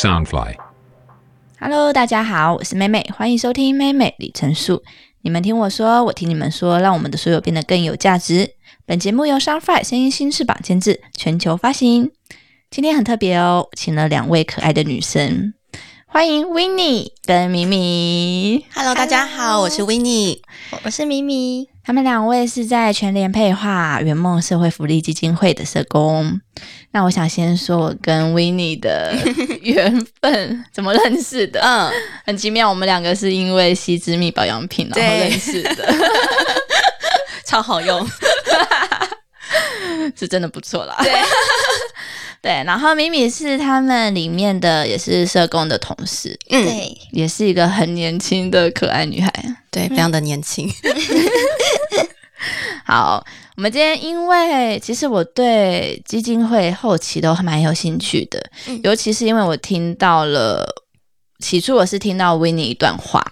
Soundfly。Hello，大家好，我是妹妹，欢迎收听妹妹李成树。你们听我说，我听你们说，让我们的所有变得更有价值。本节目由 Soundfly 声音新翅膀监制，全球发行。今天很特别哦，请了两位可爱的女生，欢迎 w i n n i e 跟咪咪。Hello，大家好，我是 w i n n i e 我是咪咪，他们两位是在全联配化圆梦社会福利基金会的社工。那我想先说，我跟 w i n n i e 的缘分怎么认识的？嗯，很奇妙，我们两个是因为西之蜜保养品然后对认识的，超好用。是真的不错啦。对，对，然后米米是他们里面的也是社工的同事，嗯，对，也是一个很年轻的可爱女孩。对，非常的年轻。好，我们今天因为其实我对基金会后期都蛮有兴趣的，嗯尤其是因为我听到了，起初我是听到 w i n n i e 一段话，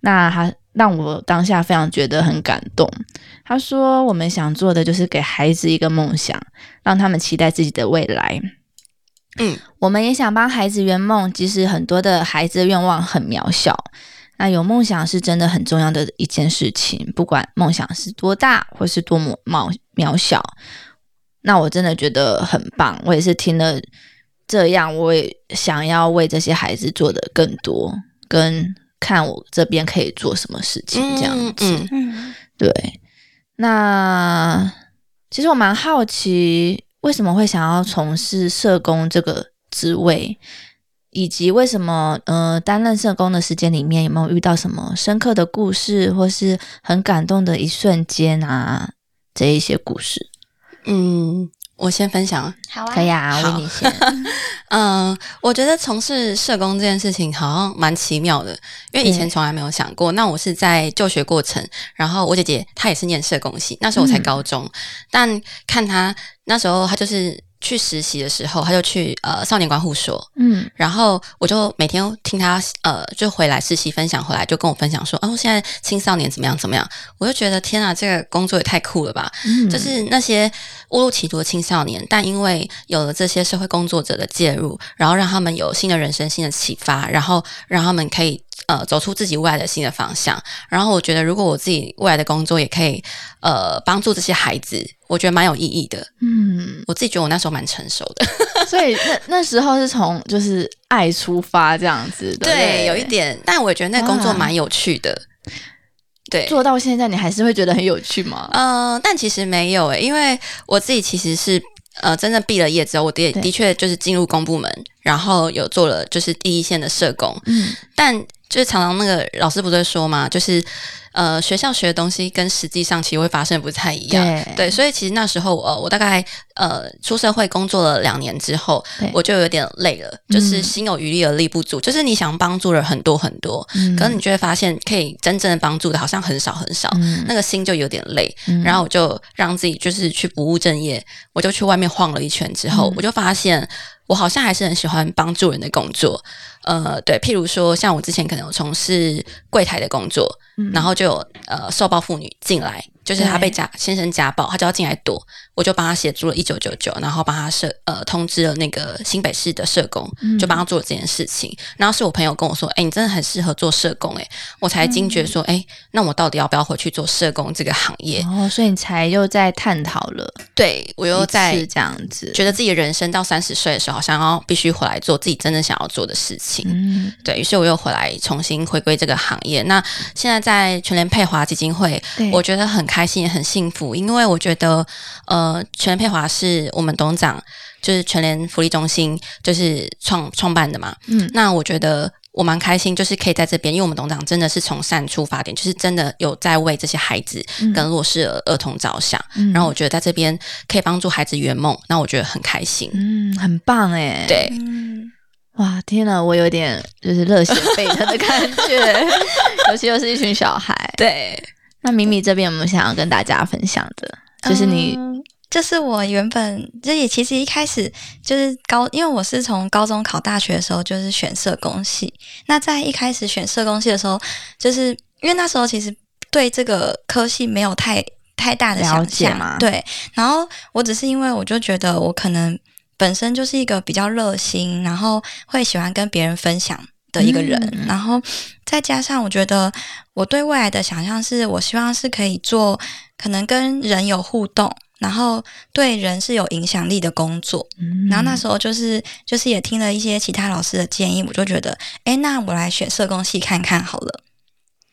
那他让我当下非常觉得很感动。他说：“我们想做的就是给孩子一个梦想，让他们期待自己的未来。嗯，我们也想帮孩子圆梦，即使很多的孩子的愿望很渺小。”那有梦想是真的很重要的一件事情，不管梦想是多大或是多么渺渺小，那我真的觉得很棒。我也是听了这样，我也想要为这些孩子做的更多，跟看我这边可以做什么事情这样子。嗯嗯，对，那其实我蛮好奇，为什么会想要从事社工这个职位，以及为什么呃担任社工的时间里面有没有遇到什么深刻的故事，或是很感动的一瞬间啊？这一些故事嗯，我先分享。好啊，可以啊，好为你先。嗯，我觉得从事社工这件事情好像蛮奇妙的，因为以前从来没有想过。那我是在就学过程，然后我姐姐她也是念社工系，那时候我才嗯高中，但看她那时候她就是去实习的时候，他就去呃少年观护所，嗯。然后我就每天听他呃，就回来实习分享回来，就跟我分享说，哦，现在青少年怎么样怎么样，我就觉得天啊，这个工作也太酷了吧！嗯，就是那些误入歧途的青少年，但因为有了这些社会工作者的介入，然后让他们有新的人生、新的启发，然后让他们可以呃走出自己未来的新的方向。然后我觉得，如果我自己未来的工作也可以呃帮助这些孩子，我觉得蛮有意义的。嗯，我自己觉得我那时候蛮成熟的，所以那那时候是从就是爱出发这样子的，对，有一点，但我也觉得那工作蛮有趣的。对，做到现在，你还是会觉得很有趣吗？呃，但其实没有诶、因为我自己其实是呃真正毕了业之后，我的对的确就是进入公部门，然后有做了就是第一线的社工，嗯，但就是常常那个老师不是说嘛，就是呃学校学的东西跟实际上其实会发生不太一样。对对，所以其实那时候呃，我大概呃出社会工作了两年之后，我就有点累了，就是嗯心有余力而力不足，就是你想帮助人很多很多，嗯可是你就会发现可以真正的帮助的好像很少很少，嗯那个心就有点累。嗯然后我就让自己就是去不务正业，我就去外面晃了一圈之后，嗯我就发现我好像还是很喜欢帮助人的工作。呃，对，譬如说像我之前可能有从事柜台的工作，嗯然后就有呃受暴妇女进来，就是她被家先生家暴，她就要进来躲，我就帮他协助了一九九九，然后帮他社呃通知了那个新北市的社工，嗯就帮他做了这件事情。然后是我朋友跟我说，哎、你真的很适合做社工、哎，我才惊觉说，哎、那我到底要不要回去做社工这个行业？哦，所以你才又在探讨了，对我又在是这样子，觉得自己的人生到三十岁的时候，好像要必须回来做自己真正想要做的事情。嗯对于是，我又回来重新回归这个行业。那现在在全联配华基金会，我觉得很开心，也很幸福，因为我觉得，呃，全联配华是我们董事长就是全联福利中心就是创创办的嘛。嗯那我觉得。我蛮开心，就是可以在这边，因为我们董事长真的是从善出发点，就是真的有在为这些孩子嗯跟弱势儿儿童着想。嗯然后我觉得在这边可以帮助孩子圆梦，那我觉得很开心。嗯，很棒哎，对，嗯，哇，天哪，我有点就是热血沸腾的感觉，尤其又是一群小孩。对，那米米这边有没有想要跟大家分享的？就是你嗯就是我原本这也其实一开始就是高，因为我是从高中考大学的时候就是选社工系。那在一开始选社工系的时候，就是因为那时候其实对这个科系没有太太大的了想象解嘛对。然后我只是因为我就觉得我可能本身就是一个比较热心，然后会喜欢跟别人分享的一个人，嗯然后再加上我觉得我对未来的想象是，我希望是可以做可能跟人有互动，然后对人是有影响力的工作。嗯然后那时候就是就是也听了一些其他老师的建议，我就觉得，哎，那我来选社工系看看好了。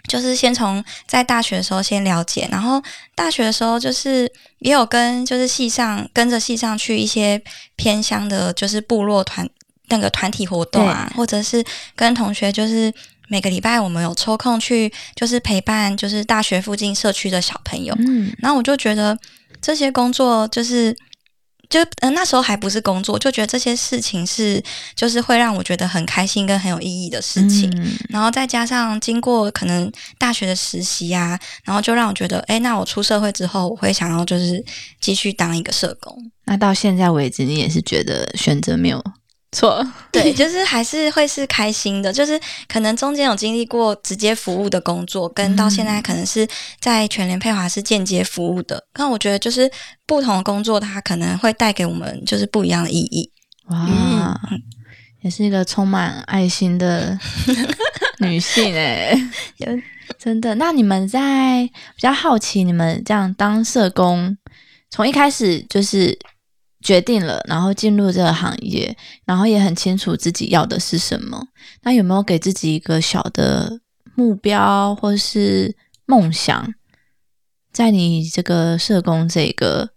就是先从在大学的时候先了解，然后大学的时候就是也有跟就是系上跟着系上去一些偏乡的，就是部落团那个团体活动啊，或者是跟同学就是每个礼拜我们有抽空去就是陪伴就是大学附近社区的小朋友，嗯然后我就觉得这些工作就是。就呃那时候还不是工作，就觉得这些事情是就是会让我觉得很开心跟很有意义的事情。嗯然后再加上经过可能大学的实习啊，然后就让我觉得，哎，那我出社会之后，我会想要就是继续当一个社工。那到现在为止，你也是觉得选择没有错？对，就是还是会是开心的，就是可能中间有经历过直接服务的工作，跟到现在可能是在全联配华是间接服务的。那我觉得就是不同的工作，它可能会带给我们就是不一样的意义。哇，嗯也是一个充满爱心的 女性哎、有真的。那你们在比较好奇，你们这样当社工，从一开始就是决定了，然后进入这个行业，然后也很清楚自己要的是什么。那有没有给自己一个小的目标或是梦想，在你这个社工这个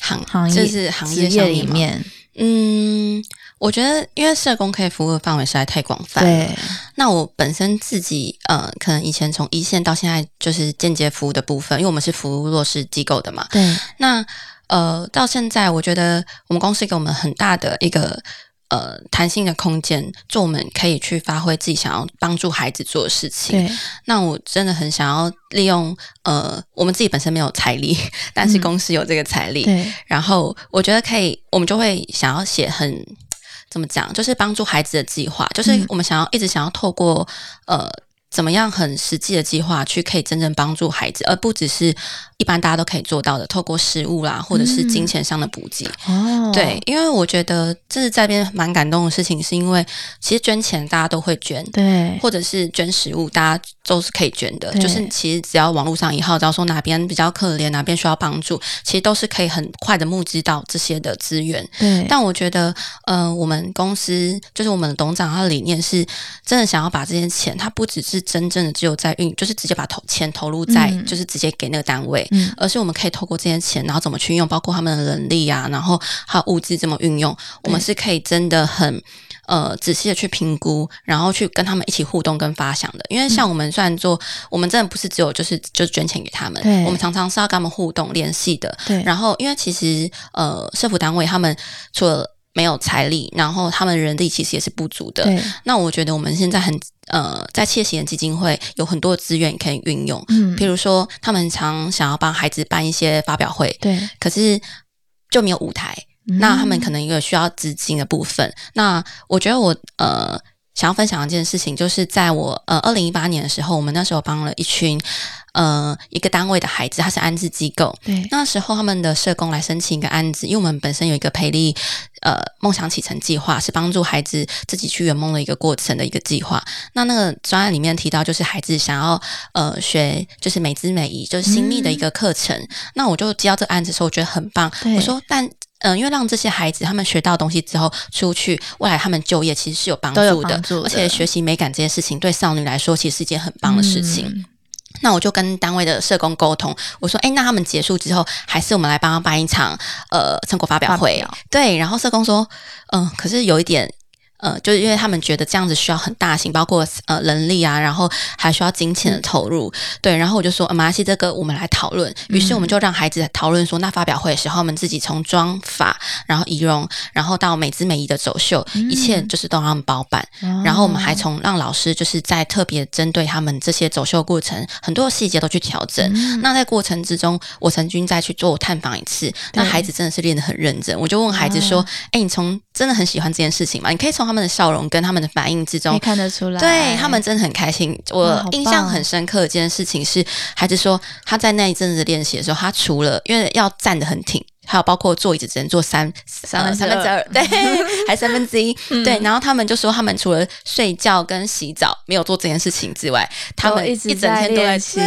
行行业就是行职业业，里面？嗯，我觉得因为社工可以服务的范围实在太广泛了。对，那我本身自己呃，可能以前从一线到现在就是间接服务的部分，因为我们是服务弱势机构的嘛。对，那呃，到现在我觉得我们公司给我们很大的一个呃弹性的空间，就我们可以去发挥自己想要帮助孩子做的事情。对，那我真的很想要利用呃，我们自己本身没有财力，但是嗯。公司有这个财力，对，然后我觉得可以，我们就会想要写很怎么讲，就是帮助孩子的计划，就是嗯。我们想要一直想要透过呃怎么样很实际的计划去可以真正帮助孩子，而不只是一般大家都可以做到的，透过食物啦或者是金钱上的补给。哦，对，因为我觉得这是在边蛮感动的事情，是因为其实捐钱大家都会捐，对，或者是捐食物，大家都是可以捐的。就是其实只要网络上一号召说哪边比较可怜，哪边需要帮助，其实都是可以很快的募集到这些的资源。对，但我觉得，呃，我们公司就是我们的董事长，他的理念是真的想要把这些钱，他不只是真正的只有在运，就是直接把投钱投入在，嗯就是直接给那个单位，嗯而是我们可以透过这些钱，然后怎么去用，包括他们的人力啊，然后还有物资怎么运用，我们是可以真的很。呃，仔细的去评估，然后去跟他们一起互动跟发想的。因为像我们虽然做，我们真的不是只有就是就是捐钱给他们对，我们常常是要跟他们互动联系的。对，然后，因为其实呃，社服单位他们除了没有财力，然后他们人力其实也是不足的。对，那我觉得我们现在很呃，在切贤基金会有很多资源可以运用，嗯。譬如说他们常想要帮孩子办一些发表会，对，可是就没有舞台，嗯。那他们可能有需要资金的部分。那我觉得我呃想要分享一件事情，就是在我呃二零一八年的时候，我们那时候帮了一群呃一个单位的孩子，他是安置机构。对，那时候他们的社工来申请一个案子，因为我们本身有一个培力呃梦想启程计划，是帮助孩子自己去圆梦的一个过程的一个计划。那那个专案里面提到，就是孩子想要呃学就是美姿美仪，就是新密的一个课程。那我就接到这个案子的时候，我觉得很棒。对我说，但嗯、呃因为让这些孩子他们学到东西之后出去，未来他们就业其实是有帮助的，助的而且学习美感这件事情对少女来说，其实是一件很棒的事情。嗯那我就跟单位的社工沟通，我说：“哎，那他们结束之后，还是我们来帮他办一场呃成果发表会。发表对，然后社工说：“嗯、可是有一点。”呃，就是因为他们觉得这样子需要很大型，包括呃人力啊，然后还需要金钱的投入，对。然后我就说，呃马来西亚这个我们来讨论。于是我们就让孩子讨论说，那发表会的时候，我们自己从妆发，然后仪容，然后到美姿美仪的走秀，一切就是都让他们包办。然后我们还从让老师就是在特别针对他们这些走秀过程，很多细节都去调整。那在过程之中，我曾经再去做探访一次，那孩子真的是练得很认真。我就问孩子说：“哎、你从真的很喜欢这件事情吗？你可以从他们的笑容跟他们的反应之中看得出来，对他们真的很开心。我印象很深刻的一件事情是，孩子说他在那一阵子练习的时候，他除了因为要站得很挺。还有包括坐椅子只能坐三三三分之二二，对，还三分之一，嗯对。然后他们就说，他们除了睡觉跟洗澡没有做这件事情之外，他们一整天都在吃。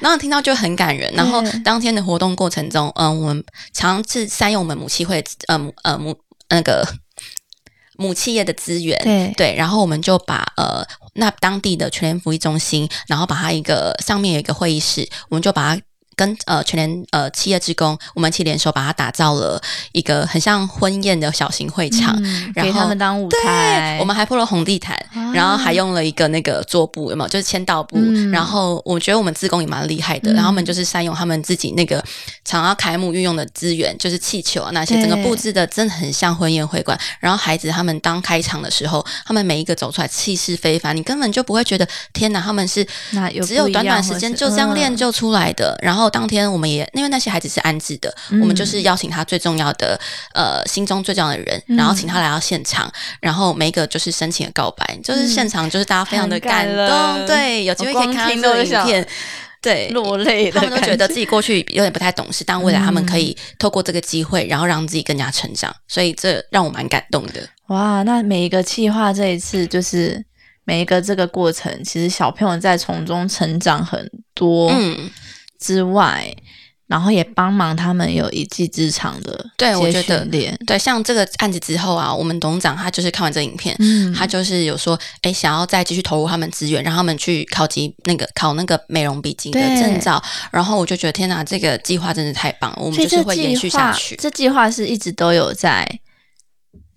然后听到就很感人。然后当天的活动过程中，嗯，我们常是善用我们母亲会，呃母呃母那个母企业的资源，对对，然后我们就把呃那当地的全联福利中心，然后把它一个上面有一个会议室，我们就把它。跟呃全联呃企业职工，我们一起联手把它打造了一个很像婚宴的小型会场，嗯然后给他们当舞台，我们还铺了红地毯，啊然后还用了一个那个桌布，有没有？就是签到布。嗯然后我觉得我们自工也蛮厉害的，嗯然后他们就是善用他们自己那个常要开幕运用的资源，就是气球啊那些，整个布置的真的很像婚宴会馆。然后孩子他们当开场的时候，他们每一个走出来气势非凡，你根本就不会觉得天哪，他们是那有只有短短时间就这样练嗯就出来的。然后当天我们也因为那些孩子是安置的，嗯。我们就是邀请他最重要的呃心中最重要的人，嗯。然后请他来到现场，然后每一个就是深情的告白，就是现场就是大家非常的感动，对，有机会可以看到影片。对，落泪的他们都觉得自己过去有点不太懂事，但未来他们可嗯以透过这个机会，然后让自己更加成长，所以这让我蛮感动的。哇，那每一个计划这一次就是每一个这个过程，其实小朋友在从中成长很多嗯，之外，然后也帮忙他们有一技之长的对我觉得对，像这个案子之后啊，我们董事长他就是看完这影片，嗯他就是有说，哎，想要再继续投入他们资源，让他们去考级那个考那个美容笔记的对证照。然后我就觉得，天哪，这个计划真的太棒了，我们就是会延续下去。这计划是一直都有在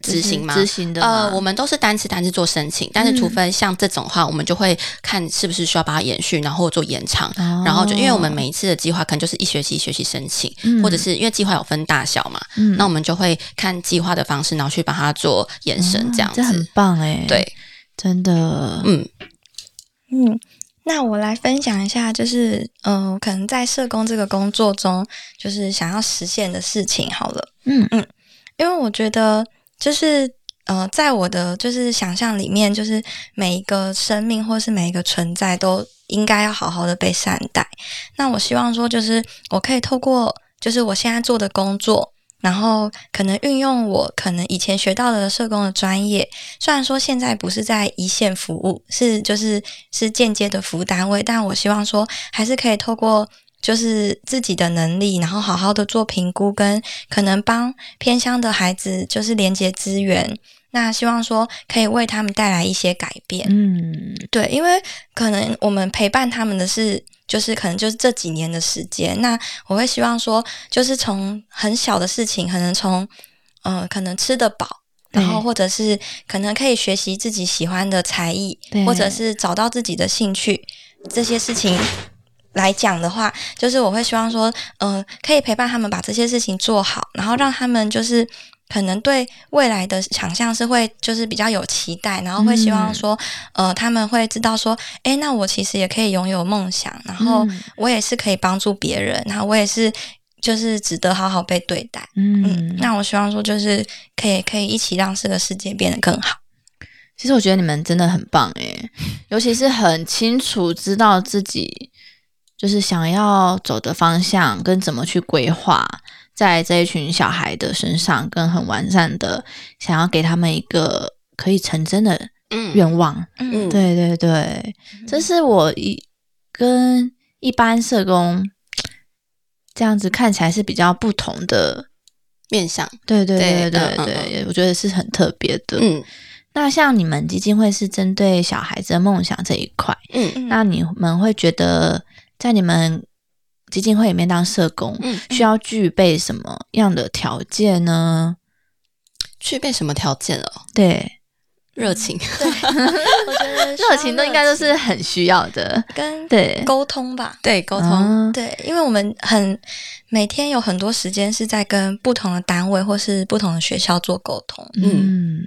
执行吗？执行的呃，我们都是单次单次做申请，但是除非像这种话，我们就会看是不是需要把它延续，然后做延长。哦。然后就因为我们每一次的计划可能就是一学期一学期申请，嗯。或者是因为计划有分大小嘛，嗯。那我们就会看计划的方式，然后去把它做延伸，这样子。哦这很棒哎，对，真的，嗯，嗯，那我来分享一下，就是呃，可能在社工这个工作中，就是想要实现的事情好了。嗯。嗯，因为我觉得就是呃，在我的就是想象里面，就是每一个生命或是每一个存在都应该要好好的被善待。那我希望说，就是我可以透过就是我现在做的工作。然后可能运用我可能以前学到的社工的专业，虽然说现在不是在一线服务，是就是是间接的服务单位，但我希望说还是可以透过就是自己的能力，然后好好的做评估，跟可能帮偏乡的孩子就是连接资源。那希望说可以为他们带来一些改变。嗯对，因为可能我们陪伴他们的是，就是可能就是这几年的时间。那我会希望说，就是从很小的事情，可能从呃，可能吃得饱，然后或者是可能可以学习自己喜欢的才艺，或者是找到自己的兴趣这些事情。来讲的话，就是我会希望说，呃，可以陪伴他们把这些事情做好，然后让他们就是可能对未来的想象是会就是比较有期待，然后会希望说，呃，他们会知道说，诶，那我其实也可以拥有梦想，然后嗯我也是可以帮助别人，然后我也是就是值得好好被对待。嗯嗯，，那我希望说就是可以可以一起让这个世界变得更好。其实我觉得你们真的很棒诶，尤其是很清楚知道自己就是想要走的方向跟怎么去规划，在这一群小孩的身上，跟很完善的想要给他们一个可以成真的嗯愿望。嗯，对对对，这是我一跟一般社工这样子看起来是比较不同的。面向，对对对对对我觉得是很特别的。嗯那像你们基金会是针对小孩子的梦想这一块，嗯嗯那你们会觉得在你们基金会里面当社工，嗯，需要具备什么样的条件呢？具备什么条件哦？对，热情，对，我觉得 热情都应该都是很需要的。跟对，沟通吧。对，沟通，啊对，因为我们很每天有很多时间是在跟不同的单位或是不同的学校做沟通。嗯，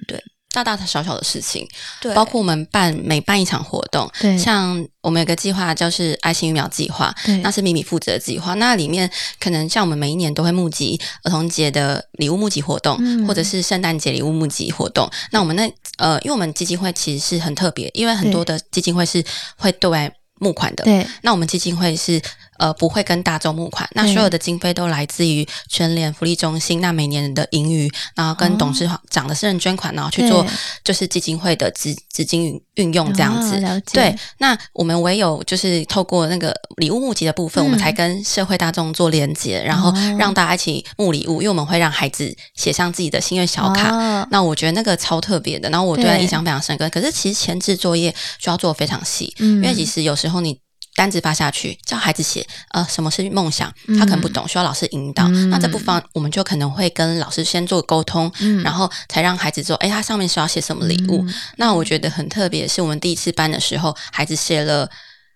大大小小的事情，对，包括我们办每办一场活动，对，像我们有个计划就是爱心育苗计划，对那是米米负责的计划。那里面可能像我们每一年都会募集儿童节的礼物募集活动，嗯或者是圣诞节礼物募集活动。那我们那呃，因为我们基金会其实是很特别，因为很多的基金会是会对外募款的。对那我们基金会是呃不会跟大众募款，那所有的经费都来自于全联福利中心，那每年的盈余，然后跟董事长的私人捐款，然后去做就是基金会的资资金运运用这样子。对，那我们唯有就是透过那个礼物募集的部分，嗯。我们才跟社会大众做连接，然后哦。让大家一起募礼物，因为我们会让孩子写上自己的心愿小卡。哦。那我觉得那个超特别的，然后我对他印象非常深刻。可是其实前置作业需要做得非常细，嗯。因为其实有时候你单子发下去，叫孩子写，呃，什么是梦想，嗯他可能不懂，需要老师引导。嗯那这部分我们就可能会跟老师先做沟通，嗯然后才让孩子做，哎，他上面需要写什么礼物。嗯那我觉得很特别，是我们第一次班的时候，孩子写了。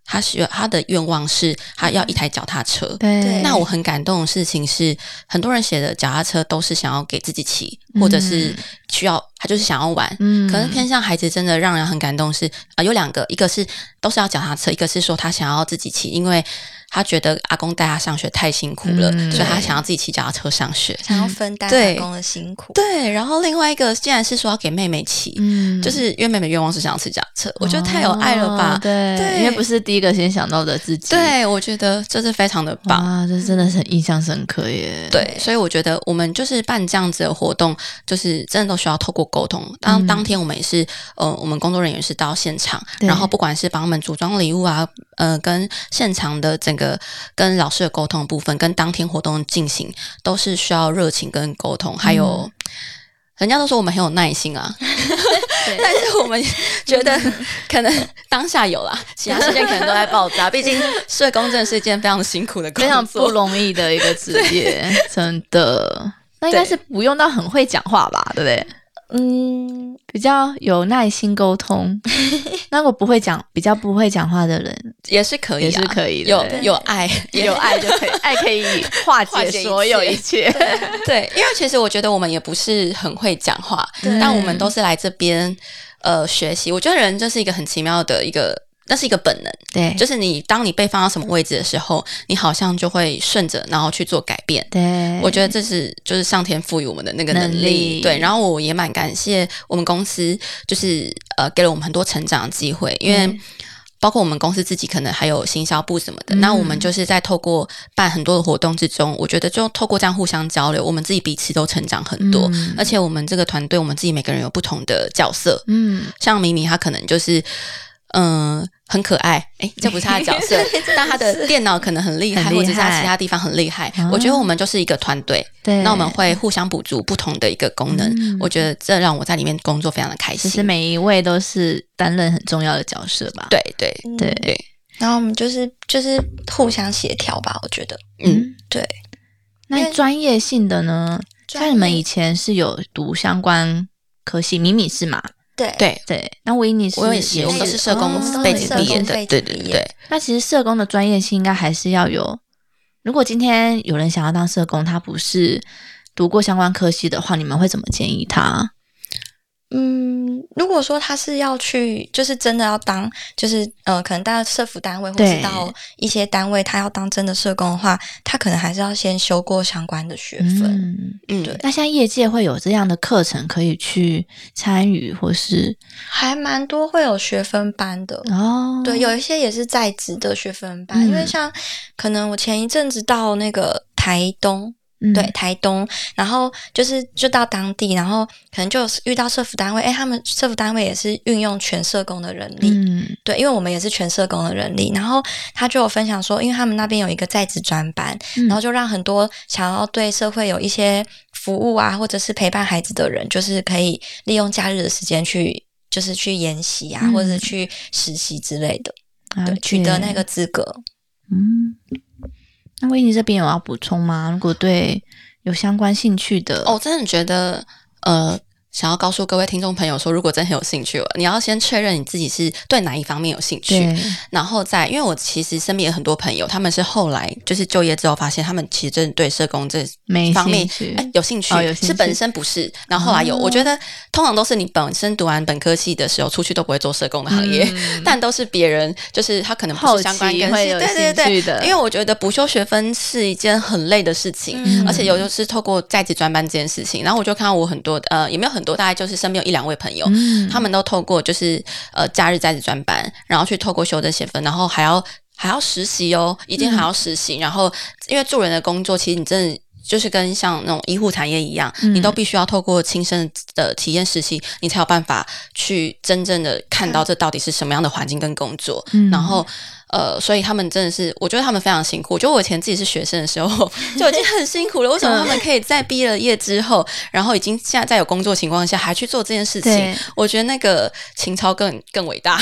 他是他的愿望是他要一台脚踏车，对。对那我很感动的事情是，很多人写的脚踏车都是想要给自己骑，或者是需要他就是想要玩。嗯。可能偏向孩子真的让人很感动是啊、呃有两个，一个是都是要脚踏车，一个是说他想要自己骑，因为他觉得阿公带他上学太辛苦了，嗯所以他想要自己骑脚踏车上学。想要分担阿公的辛苦。对，然后另外一个竟然是说要给妹妹骑，嗯就是因为妹妹愿望是想要骑脚踏车，我觉得太有爱了吧？哦对，对因为不是第一个先想到的自己，对，我觉得这是非常的棒。啊，这真的是很印象深刻耶。对，所以我觉得我们就是办这样子的活动，就是真的都需要透过沟通。当、嗯当天我们也是，呃，我们工作人员是到现场，然后不管是帮他们组装礼物啊，呃，跟现场的整个跟老师的沟通的部分，跟当天活动进行，都是需要热情跟沟通，还有。嗯人家都说我们很有耐心啊，但是我们觉得可能当下有啦，其他时间可能都在爆炸。毕竟社工真的是一件非常辛苦的工作，非常不容易的一个职 业，真的。那应该是不用到很会讲话吧，对不对？嗯，比较有耐心沟通。那我不会讲，比较不会讲话的人，也是可以、啊，也是可以的有有爱，有爱就可以，爱可以化化解所有一切。对，因为其实我觉得我们也不是很会讲话，但我们都是来这边呃学习。我觉得人就是一个很奇妙的一个，那是一个本能，对，就是你当你被放到什么位置的时候，你好像就会顺着，然后去做改变。对，我觉得这是就是上天赋予我们的那个能力，能力。对。然后我也蛮感谢我们公司，就是呃给了我们很多成长的机会，因为。嗯。包括我们公司自己可能还有行销部什么的，嗯。那我们就是在透过办很多的活动之中，我觉得就透过这样互相交流，我们自己彼此都成长很多，嗯。而且我们这个团队，我们自己每个人有不同的角色，嗯，像米米他可能就是嗯、呃很可爱，诶，这不是他的角色，但他的电脑可能很厉害，厉害或者是她其他地方很厉害。哦我觉得我们就是一个团队，对。那我们会互相补足不同的一个功能，嗯我觉得这让我在里面工作非常的开心。其实每一位都是担任很重要的角色吧？对对嗯对对，然后我们就是就是互相协调吧，我觉得。嗯，对，那专业性的呢？像你们以前是有读相关科系，米米是嘛？对对。对，那维尼是我也是，我们都是社工哦背景毕业的，对对对。那其实社工的专业性应该还是要有。如果今天有人想要当社工，他不是读过相关科系的话，你们会怎么建议他？嗯，如果说他是要去，就是真的要当，就是呃，可能到社服单位或对。是到一些单位，他要当真的社工的话，他可能还是要先修过相关的学分。嗯，嗯，对那现在业界会有这样的课程可以去参与，或是？还蛮多会有学分班的。哦，对，有一些也是在职的学分班，嗯。因为像可能我前一阵子到那个台东，嗯。对，台东，然后就是就到当地，然后可能就有遇到社服单位，哎，他们社服单位也是运用全社工的人力，嗯。对，因为我们也是全社工的人力，然后他就有分享说，因为他们那边有一个在职专班，嗯。然后就让很多想要对社会有一些服务啊，或者是陪伴孩子的人，就是可以利用假日的时间去，就是去研习啊，嗯或者是去实习之类的，对，取得那个资格。嗯。那威尼这边有要补充吗？如果对有相关兴趣的哦，我真的觉得，呃，想要告诉各位听众朋友说，如果真的很有兴趣，你要先确认你自己是对哪一方面有兴趣，然后再，因为我其实身边有很多朋友，他们是后来就是就业之后发现，他们其实真的对社工这没方面哎有兴趣，是本身不是，然后后来有，哦。我觉得通常都是你本身读完本科系的时候出去都不会做社工的行业，嗯。但都是别人就是他可能不后是相关期跟系，会有对对的对，因为我觉得补修学分是一件很累的。事情，嗯而且有就是透过在职专班这件事情，然后我就看到我很多呃也没有很多，大概就是身边有一两位朋友，嗯他们都透过就是呃假日在职专班，然后去透过修这些分，然后还要还要实习哦，一定还要实习。然后，因为助人的工作，其实你真的就是跟像那种医护产业一样，嗯你都必须要透过亲身的体验实习，你才有办法去真正的看到这到底是什么样的环境跟工作。嗯然后。呃，所以他们真的是，我觉得他们非常辛苦。我觉得我以前自己是学生的时候 就已经很辛苦了，为什么他们可以在毕了业之后，然后已经现在在有工作情况下还去做这件事情？我觉得那个情操更更伟大。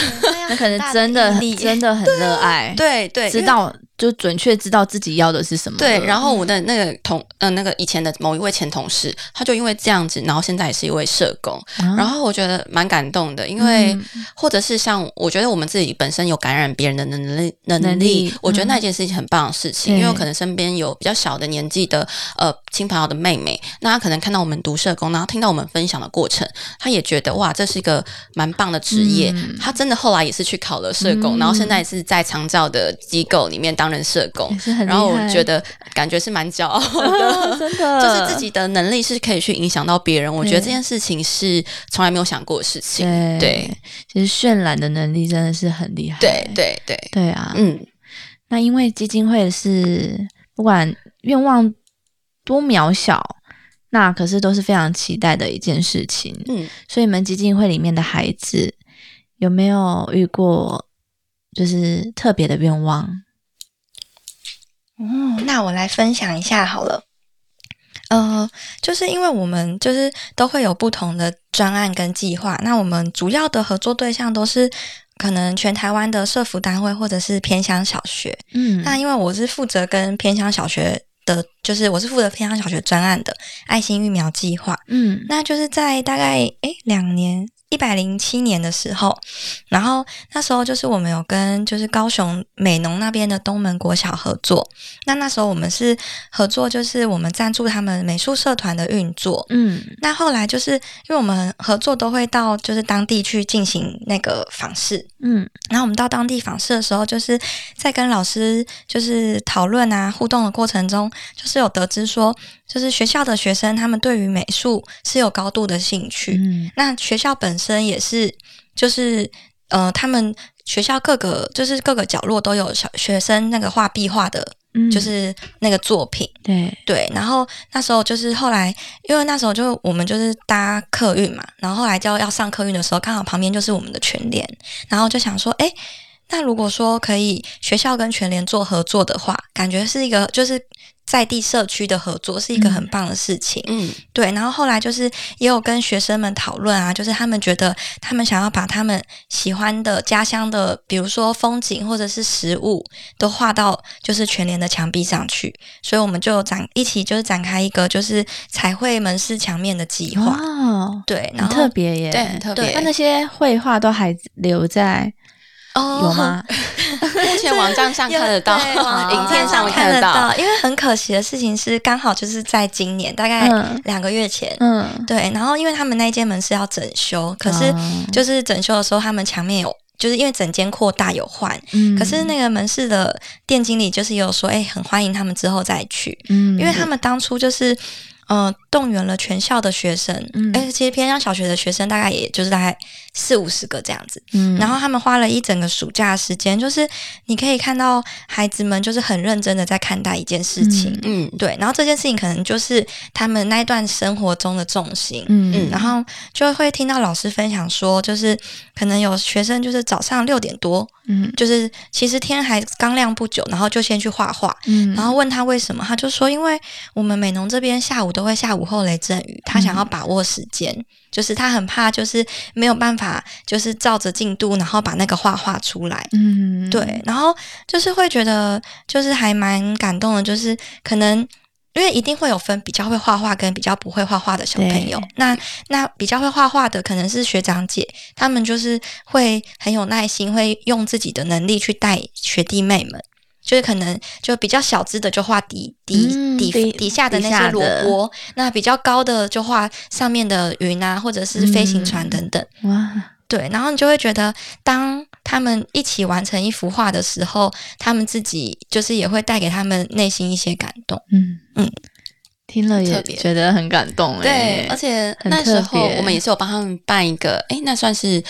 那可能真的力真的很热爱，对对，知道就准确知道自己要的是什么。对，然后我的那个同呃那个以前的某一位前同事，他就因为这样子，然后现在也是一位社工，啊？然后我觉得蛮感动的，因为、嗯。或者是像我觉得我们自己本身有感染别人的能力能力，能力我觉得嗯那件事情很棒的事情，对。因为我可能身边有比较小的年纪的呃亲朋友的妹妹，那她可能看到我们读社工，然后听到我们分享的过程，她也觉得哇，这是一个蛮棒的职业，嗯她真的后来也是去考了社工，嗯。然后现在也是在长照的机构里面担任社工然后我觉得感觉是蛮骄傲的。真 的就是自己的能力是可以去影响到别人，我觉得这件事情是从来没有想过的事情。对对，其实渲染的能力真的是很厉害。对对对，对啊，嗯，那因为基金会是不管愿望多渺小，那可是都是非常期待的一件事情。嗯，所以你们基金会里面的孩子有没有遇过就是特别的愿望？嗯，那我来分享一下好了。呃，就是因为我们就是都会有不同的专案跟计划，那我们主要的合作对象都是可能全台湾的社服单位或者是偏乡小学。嗯那因为我是负责跟偏乡小学的，就是我是负责偏乡小学专案的爱心育苗计划。嗯那就是在大概诶两年一百零七年的时候，然后那时候就是我们有跟就是高雄美农那边的东门国小合作，那那时候我们是合作，就是我们赞助他们美术社团的运作。嗯那后来就是因为我们合作都会到就是当地去进行那个访视，嗯然后我们到当地访视的时候，就是在跟老师就是讨论啊互动的过程中，就是有得知说，就是学校的学生他们对于美术是有高度的兴趣，嗯那学校本身也是就是呃，他们学校各个就是各个角落都有小学生那个画壁画的，嗯，就是那个作品。对，对，然后那时候就是后来，因为那时候就我们就是搭客运嘛，然后后来就要上客运的时候，刚好旁边就是我们的全联，然后就想说，哎，那如果说可以学校跟全联做合作的话，感觉是一个就是在地社区的合作，是一个很棒的事情。嗯对，然后后来就是也有跟学生们讨论啊，就是他们觉得他们想要把他们喜欢的家乡的，比如说风景或者是食物，都画到就是全联的墙壁上去，所以我们就展一起就是展开一个就是彩绘门市墙面的计划。哦，对，然很后特别耶，对很特别那那些绘画都还留在哦。有吗？目前网站上看得到，影片上看得到。因为很可惜的事情是，刚好就是在今年大概嗯。两个月前，嗯，对，然后因为他们那间门是要整修，可是哦。就是整修的时候，他们墙面有。就是因为整间扩大有换，嗯。可是那个门市的店经理就是有说，哎、很欢迎他们之后再去，嗯，因为他们当初就是呃动员了全校的学生，嗯。哎、其实偏乡小学的学生大概也就是大概四五十个这样子，嗯。然后他们花了一整个暑假时间，就是你可以看到孩子们就是很认真的在看待一件事情，嗯。对，然后这件事情可能就是他们那一段生活中的重心，嗯。然后就会听到老师分享说，就是可能有学生就是早上六点多，嗯。就是其实天还刚亮不久，然后就先去画画，嗯。然后问他为什么，他就说因为我们美农这边下午都会下午后雷阵雨，他想要把握时间，就是他很怕就是没有办法就是照着进度，然后把那个画画出来。嗯对，然后就是会觉得就是还蛮感动的，就是可能。因为一定会有分比较会画画跟比较不会画画的小朋友，那那比较会画画的可能是学长姐，他们就是会很有耐心，会用自己的能力去带学弟妹们，就是可能就比较小只的就画底底、底嗯底底下的那些萝卜，那比较高的就画上面的云啊，或者是飞行船嗯等等。哇，对，然后你就会觉得，当他们一起完成一幅画的时候，他们自己就是也会带给他们内心一些感动。嗯嗯，听了也觉得很感动对哎，，而且很那时候我们也是有帮他们办一个，哎，那算是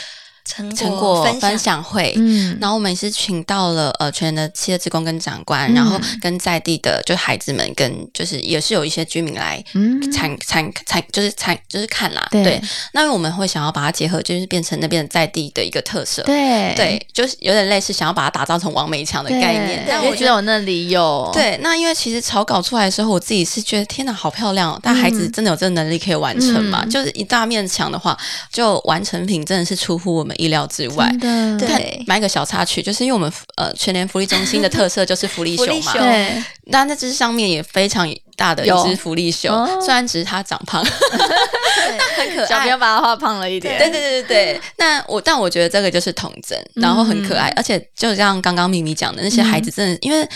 成成果分分享会。嗯，然后我们也是请到了呃全人的企业职工跟长官，嗯。然后跟在地的就孩子们跟就是也是有一些居民来嗯。参参参就是参就是看啦，对。那因为我们会想要把它结合，就是变成那边在地的一个特色，对。对，就是有点类似想要把它打造成王美强的概念。但我觉得我那里有，对，那因为其实草稿出来的时候，我自己是觉得天哪，好漂亮哦！但孩子真的有这个能力可以完成吗？嗯。就是一大面墙的话，就完成品真的是出乎我们意料之外。对。但买个小插曲，就是因为我们呃全年福利中心的特色就是福利熊嘛，对，那那只上面也非常大的一有只福利熊哦，虽然只是它长胖，但很可爱。小朋友。把它画胖了一点，对对对对对，那我但我觉得这个就是童真，然后很可爱，而且就像刚刚咪咪讲的，那些孩子真的、因为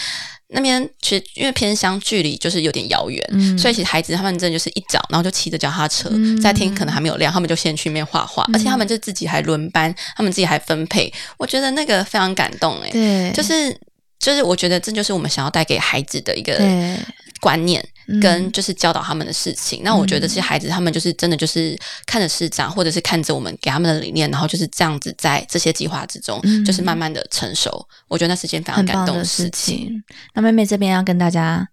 那边其实因为偏乡，距离就是有点遥远，嗯。所以其实孩子他们真的就是一早，然后就骑着脚踏车，嗯。在天可能还没有亮，他们就先去那边画画，而且他们就自己还轮班，他们自己还分配，我觉得那个非常感动哎、对，就是就是我觉得这就是我们想要带给孩子的一个，观念。嗯跟就是教导他们的事情，那我觉得这些孩子他们就是真的就是看着师长，或者是看着我们给他们的理念，然后就是这样子在这些计划之中，嗯就是慢慢的成熟。我觉得那是件非常感动的事事。情。那妹妹这边要跟大家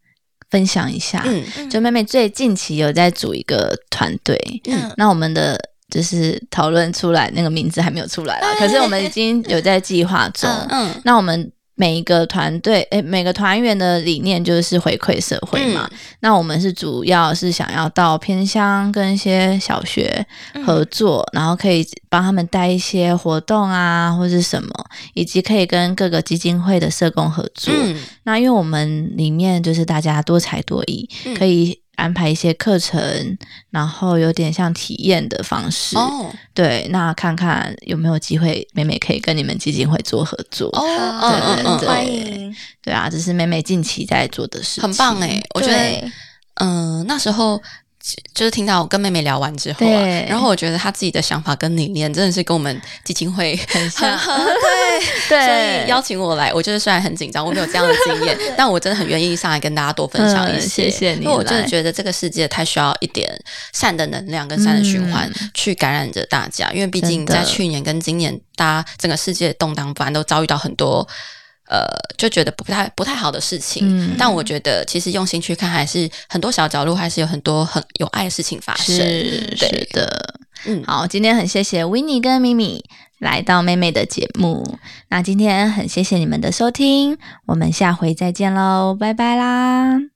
分享一下，嗯就妹妹最近期有在组一个团队，嗯那我们的就是讨论出来那个名字还没有出来啦，可是我们已经有在计划中。嗯嗯那我们每一个团队，诶，每个团员的理念就是回馈社会嘛。嗯那我们是主要是想要到偏乡跟一些小学合作，然后可以帮他们带一些活动啊，或是什么，以及可以跟各个基金会的社工合作。嗯那因为我们里面就是大家多才多艺，嗯可以安排一些课程，然后有点像体验的方式。哦对，那看看有没有机会，妹妹可以跟你们基金会做合作。哦好嗯嗯嗯对欢迎，对啊，这是妹妹近期在做的事情，很棒哎！我觉得对嗯、那时候。就是听到我跟妹妹聊完之后啊，然后我觉得她自己的想法跟理念真的是跟我们基金会很像，对，所以邀请我来，我就是虽然很紧张，我没有这样的经验，但我真的很愿意上来跟大家多分享一嗯些。谢谢你因为我真的觉得这个世界太需要一点善的能量跟善的循环，去感染着大家。因为毕竟在去年跟今年，大家整个世界动荡不安，都遭遇到很多。呃，就觉得不太不太好的事情，嗯但我觉得其实用心去看，还是很多小角落，还是有很多很有爱的事情发生。是是的。嗯，好，今天很谢谢 i e 跟咪咪来到妹妹的节目。那今天很谢谢你们的收听，我们下回再见喽，拜拜啦。